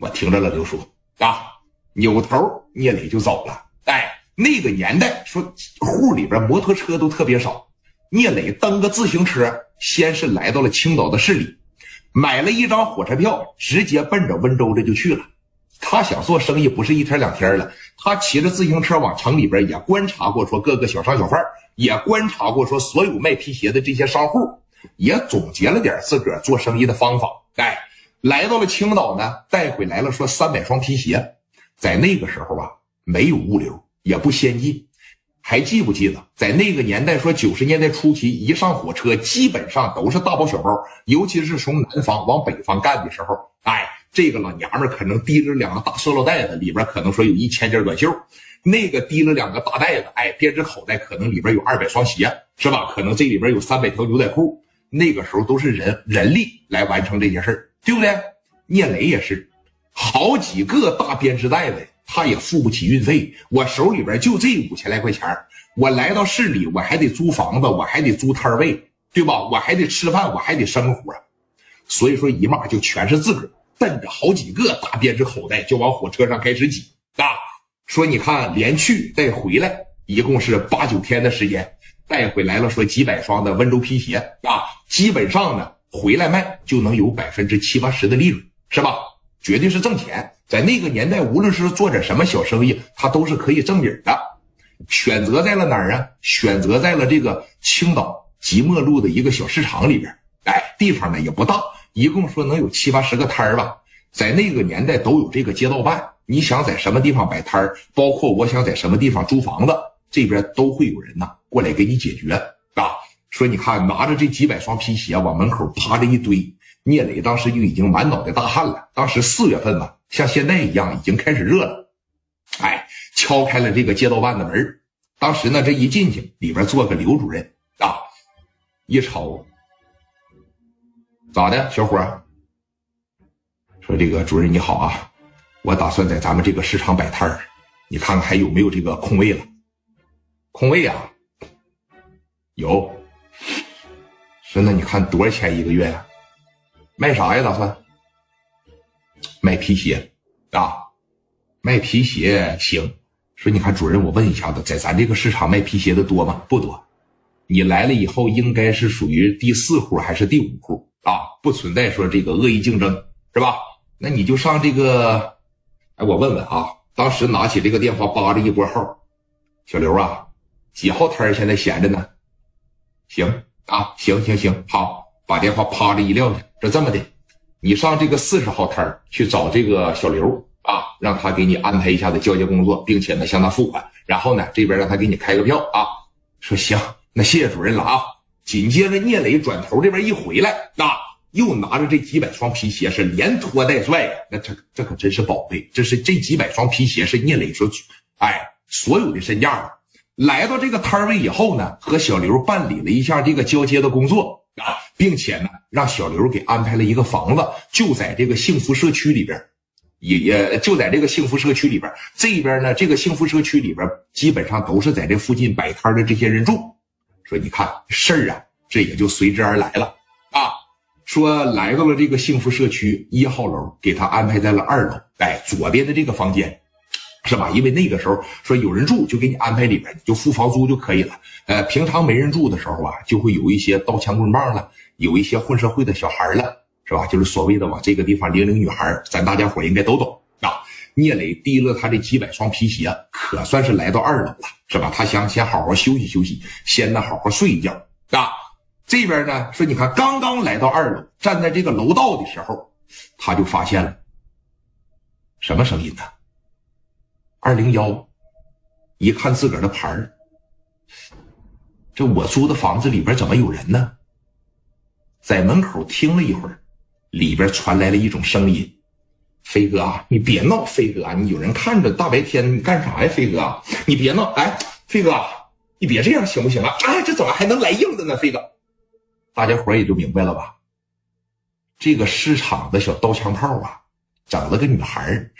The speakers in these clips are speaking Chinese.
我听着了，刘叔啊，扭头聂磊就走了。哎，那个年代说户里边摩托车都特别少，聂磊蹬个自行车，先是来到了青岛的市里，买了一张火车票，直接奔着温州这就去了。他想做生意不是一天两天了，他骑着自行车往城里边也观察过，说各个小商小贩也观察过，说所有卖皮鞋的这些商户，也总结了点自个儿做生意的方法。哎，来到了青岛呢，带回来了说三百双皮鞋，在那个时候啊，没有物流，也不先进。还记不记得，在那个年代，说九十年代初期，一上火车基本上都是大包小包，尤其是从南方往北方干的时候，哎。这个老娘们可能提着两个大塑料袋子，里边可能说有一千件短袖；那个提了两个大袋子，哎，编织口袋可能里边有二百双鞋，是吧？可能这里边有三百条牛仔裤。那个时候都是人人力来完成这些事儿，对不对？聂磊也是，好几个大编织袋子，他也付不起运费。我手里边就这五千来块钱，我来到市里，我还得租房子，我还得租摊位，对吧？我还得吃饭，我还得生活，所以说姨妈就全是自个儿。蹬着好几个大编织口袋就往火车上开始挤啊！说你看，连去带回来一共是八九天的时间，带回来了说几百双的温州皮鞋啊，基本上呢回来卖就能有百分之七八十的利润，是吧？绝对是挣钱。在那个年代，无论是做点什么小生意，它都是可以挣米的。选择在了哪儿啊？选择在了这个青岛即墨路的一个小市场里边。哎，地方呢也不大。一共说能有七八十个摊儿吧，在那个年代都有这个街道办。你想在什么地方摆摊儿，包括我想在什么地方租房子，这边都会有人呐过来给你解决啊。说你看拿着这几百双皮鞋往门口趴着一堆，聂磊当时就已经满脑袋大汗了。当时四月份嘛，像现在一样已经开始热了。哎，敲开了这个街道办的门当时呢这一进去，里边坐个刘主任啊，一瞅。咋的，小伙儿？说这个主任你好啊，我打算在咱们这个市场摆摊儿，你看看还有没有这个空位了？空位啊，有。那你看多少钱一个月呀？卖啥呀？打算卖皮鞋啊？卖皮鞋行。说你看主任，我问一下子，在咱这个市场卖皮鞋的多吗？不多。你来了以后，应该是属于第四户还是第五户？啊，不存在说这个恶意竞争，是吧？那你就上这个，哎，我问问啊，当时拿起这个电话扒着一拨号，小刘啊，几号摊现在闲着呢？行啊，行行行，好，把电话啪着一撂下，这这么的，你上这个四十号摊去找这个小刘啊，让他给你安排一下子交接工作，并且呢向他付款，然后呢这边让他给你开个票啊。说行，那谢谢主任了啊。紧接着，聂磊转头这边一回来，那又拿着这几百双皮鞋，是连拖带拽的。那这这可真是宝贝，这是这几百双皮鞋是聂磊说，哎，所有的身价。来到这个摊位以后呢，和小刘办理了一下这个交接的工作啊，并且呢，让小刘给安排了一个房子，就在这个幸福社区里边，也也就在这个幸福社区里边。这边呢，这个幸福社区里边基本上都是在这附近摆摊的这些人住。说你看事儿啊，这也就随之而来了啊。说来到了这个幸福社区一号楼，给他安排在了二楼，哎，左边的这个房间，是吧？因为那个时候说有人住，就给你安排里边，你就付房租就可以了。呃，平常没人住的时候啊，就会有一些刀枪棍棒了，有一些混社会的小孩了，是吧？就是所谓的往这个地方领领女孩，咱大家伙应该都懂啊。聂磊提了他这几百双皮鞋，可算是来到二楼了，是吧？他想先好好休息休息，先呢好好睡一觉啊。这边呢说，你看刚刚来到二楼，站在这个楼道的时候，他就发现了什么声音呢？二零幺，一看自个儿的牌儿，这我租的房子里边怎么有人呢？在门口听了一会儿，里边传来了一种声音。飞哥啊，你别闹！飞哥啊，你有人看着，大白天你干啥呀？飞哥，你别闹！哎，飞哥，你别这样行不行啊？哎，这怎么还能来硬的呢？飞哥，大家伙也就明白了吧？这个市场的小刀枪炮啊，整了个女孩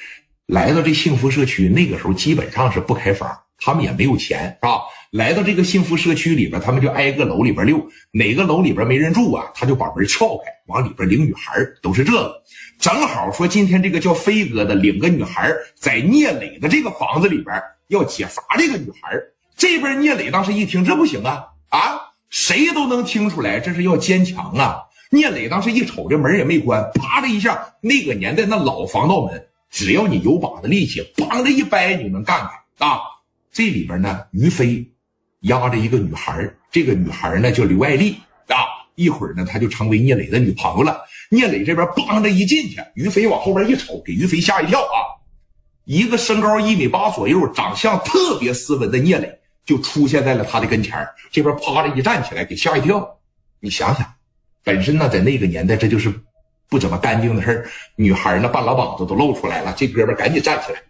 来到这幸福社区。那个时候基本上是不开房，他们也没有钱，是吧？来到这个幸福社区里边，他们就挨个楼里边溜，哪个楼里边没人住啊，他就把门撬开，往里边领女孩都是这个。正好说今天这个叫飞哥的领个女孩在聂磊的这个房子里边要解乏这个女孩这边聂磊当时一听，这不行啊啊，谁都能听出来这是要坚强啊。聂磊当时一瞅，这门也没关，啪的一下，那个年代那老防盗门，只要你有把子力气，梆的一掰，你能干开啊。这里边呢，于飞压着一个女孩，这个女孩呢叫刘爱丽啊。一会儿呢，她就成为聂磊的女朋友了。聂磊这边梆的一进去，于飞往后边一瞅，给于飞吓一跳啊！一个身高一米八左右、长相特别斯文的聂磊就出现在了他的跟前这边啪的一站起来，给吓一跳。你想想。本身呢，在那个年代，这就是不怎么干净的事儿。女孩呢，半拉膀子都露出来了。这哥们赶紧站起来，